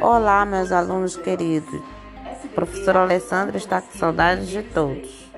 Olá, meus alunos queridos. Professora Alessandra está com saudades de todos.